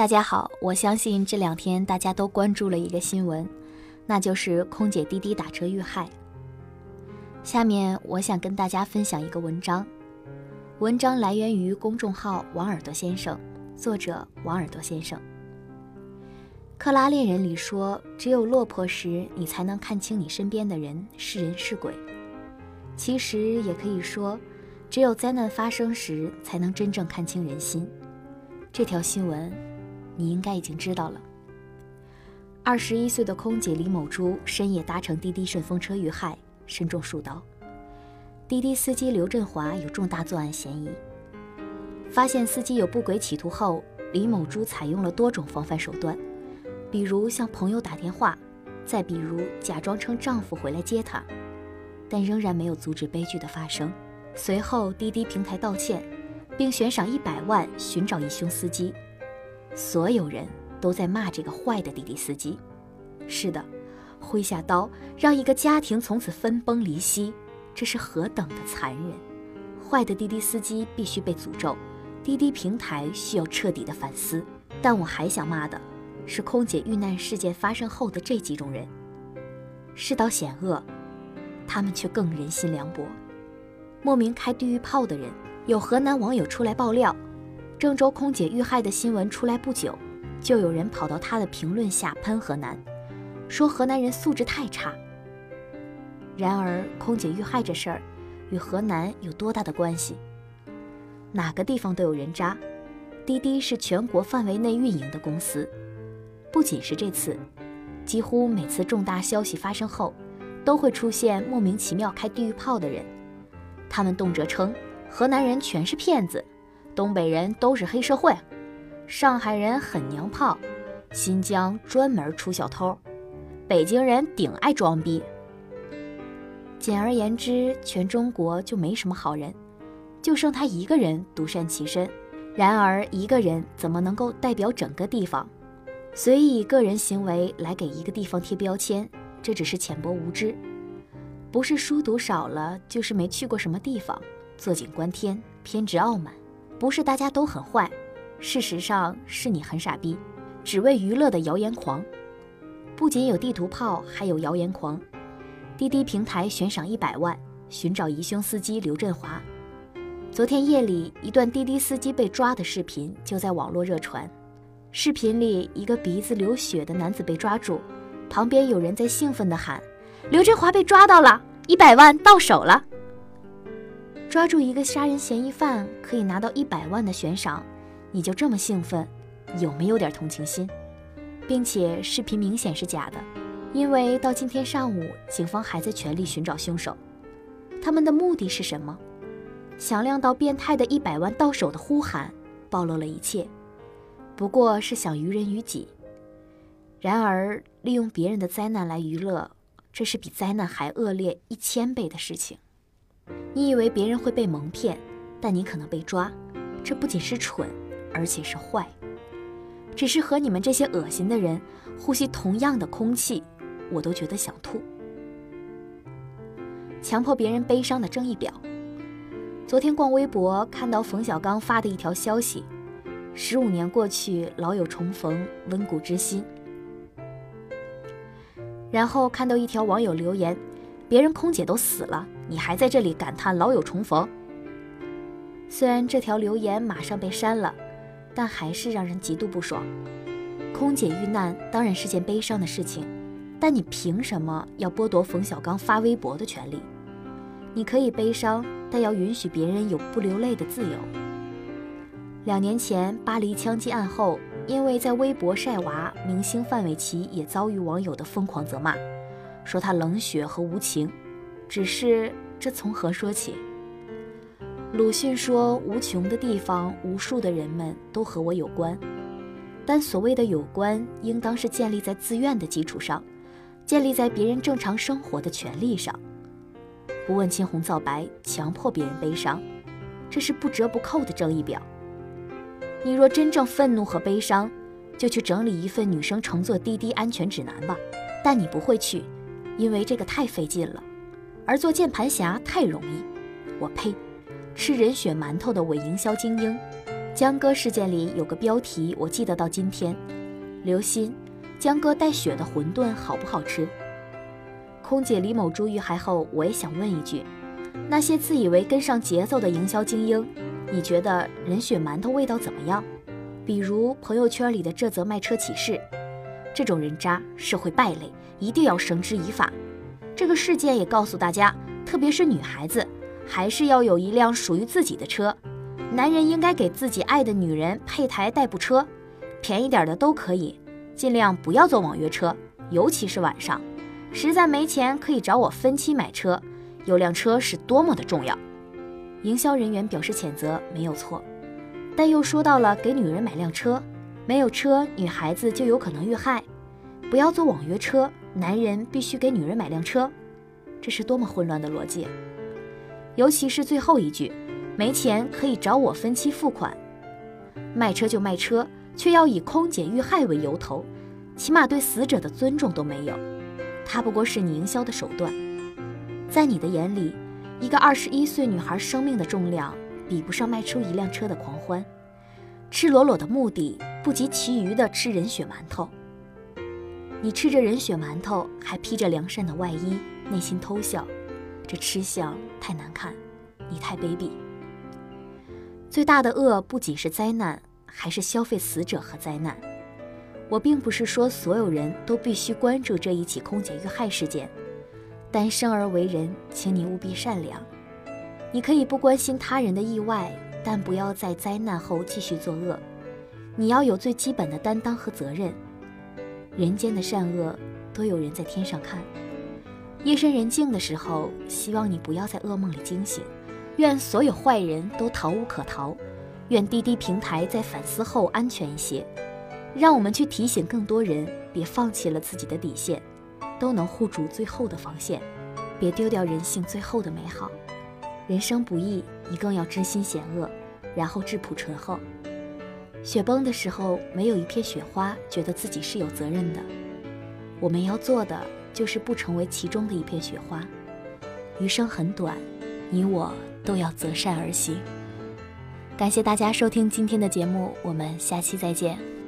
大家好，我相信这两天大家都关注了一个新闻，那就是空姐滴滴打车遇害。下面我想跟大家分享一个文章，文章来源于公众号王耳朵先生，作者王耳朵先生。《克拉恋人》里说，只有落魄时，你才能看清你身边的人是人是鬼。其实也可以说，只有灾难发生时，才能真正看清人心。这条新闻。你应该已经知道了。二十一岁的空姐李某珠深夜搭乘滴滴顺风车遇害，身中数刀。滴滴司机刘振华有重大作案嫌疑。发现司机有不轨企图后，李某珠采用了多种防范手段，比如向朋友打电话，再比如假装称丈夫回来接她，但仍然没有阻止悲剧的发生。随后，滴滴平台道歉，并悬赏一百万寻找疑凶司机。所有人都在骂这个坏的滴滴司机。是的，挥下刀让一个家庭从此分崩离析，这是何等的残忍！坏的滴滴司机必须被诅咒，滴滴平台需要彻底的反思。但我还想骂的是空姐遇难事件发生后的这几种人。世道险恶，他们却更人心凉薄。莫名开地狱炮的人，有河南网友出来爆料。郑州空姐遇害的新闻出来不久，就有人跑到她的评论下喷河南，说河南人素质太差。然而，空姐遇害这事儿与河南有多大的关系？哪个地方都有人渣。滴滴是全国范围内运营的公司，不仅是这次，几乎每次重大消息发生后，都会出现莫名其妙开地狱炮的人。他们动辄称河南人全是骗子。东北人都是黑社会，上海人很娘炮，新疆专门出小偷，北京人顶爱装逼。简而言之，全中国就没什么好人，就剩他一个人独善其身。然而，一个人怎么能够代表整个地方？随意以个人行为来给一个地方贴标签，这只是浅薄无知，不是书读少了，就是没去过什么地方，坐井观天，偏执傲慢。不是大家都很坏，事实上是你很傻逼，只为娱乐的谣言狂。不仅有地图炮，还有谣言狂。滴滴平台悬赏一百万寻找疑凶司机刘振华。昨天夜里，一段滴滴司机被抓的视频就在网络热传。视频里，一个鼻子流血的男子被抓住，旁边有人在兴奋地喊：“刘振华被抓到了，一百万到手了。”抓住一个杀人嫌疑犯可以拿到一百万的悬赏，你就这么兴奋，有没有点同情心？并且视频明显是假的，因为到今天上午，警方还在全力寻找凶手。他们的目的是什么？响亮到变态的一百万到手的呼喊，暴露了一切，不过是想于人于己。然而，利用别人的灾难来娱乐，这是比灾难还恶劣一千倍的事情。你以为别人会被蒙骗，但你可能被抓，这不仅是蠢，而且是坏。只是和你们这些恶心的人呼吸同样的空气，我都觉得想吐。强迫别人悲伤的正义表。昨天逛微博看到冯小刚发的一条消息：十五年过去，老友重逢，温故知新。然后看到一条网友留言。别人空姐都死了，你还在这里感叹老友重逢。虽然这条留言马上被删了，但还是让人极度不爽。空姐遇难当然是件悲伤的事情，但你凭什么要剥夺冯小刚发微博的权利？你可以悲伤，但要允许别人有不流泪的自由。两年前巴黎枪击案后，因为在微博晒娃，明星范玮琪也遭遇网友的疯狂责骂。说他冷血和无情，只是这从何说起？鲁迅说：“无穷的地方，无数的人们都和我有关，但所谓的有关，应当是建立在自愿的基础上，建立在别人正常生活的权利上。不问青红皂白，强迫别人悲伤，这是不折不扣的正义表。你若真正愤怒和悲伤，就去整理一份女生乘坐滴滴安全指南吧。但你不会去。”因为这个太费劲了，而做键盘侠太容易。我呸！吃人血馒头的伪营销精英，江歌事件里有个标题，我记得到今天。刘鑫，江歌带血的馄饨好不好吃？空姐李某珠遇害后，我也想问一句：那些自以为跟上节奏的营销精英，你觉得人血馒头味道怎么样？比如朋友圈里的这则卖车启事，这种人渣，社会败类，一定要绳之以法。这个事件也告诉大家，特别是女孩子，还是要有一辆属于自己的车。男人应该给自己爱的女人配台代步车，便宜点的都可以，尽量不要坐网约车，尤其是晚上。实在没钱，可以找我分期买车。有辆车是多么的重要。营销人员表示谴责，没有错，但又说到了给女人买辆车，没有车，女孩子就有可能遇害。不要坐网约车，男人必须给女人买辆车，这是多么混乱的逻辑。尤其是最后一句，没钱可以找我分期付款。卖车就卖车，却要以空姐遇害为由头，起码对死者的尊重都没有。他不过是你营销的手段，在你的眼里，一个二十一岁女孩生命的重量比不上卖出一辆车的狂欢，赤裸裸的目的不及其余的吃人血馒头。你吃着人血馒头，还披着良善的外衣，内心偷笑，这吃相太难看，你太卑鄙。最大的恶不仅是灾难，还是消费死者和灾难。我并不是说所有人都必须关注这一起空姐遇害事件，但生而为人，请你务必善良。你可以不关心他人的意外，但不要在灾难后继续作恶。你要有最基本的担当和责任。人间的善恶，都有人在天上看。夜深人静的时候，希望你不要在噩梦里惊醒。愿所有坏人都逃无可逃。愿滴滴平台在反思后安全一些。让我们去提醒更多人，别放弃了自己的底线，都能护住最后的防线，别丢掉人性最后的美好。人生不易，你更要知心险恶，然后质朴醇厚。雪崩的时候，没有一片雪花觉得自己是有责任的。我们要做的就是不成为其中的一片雪花。余生很短，你我都要择善而行。感谢大家收听今天的节目，我们下期再见。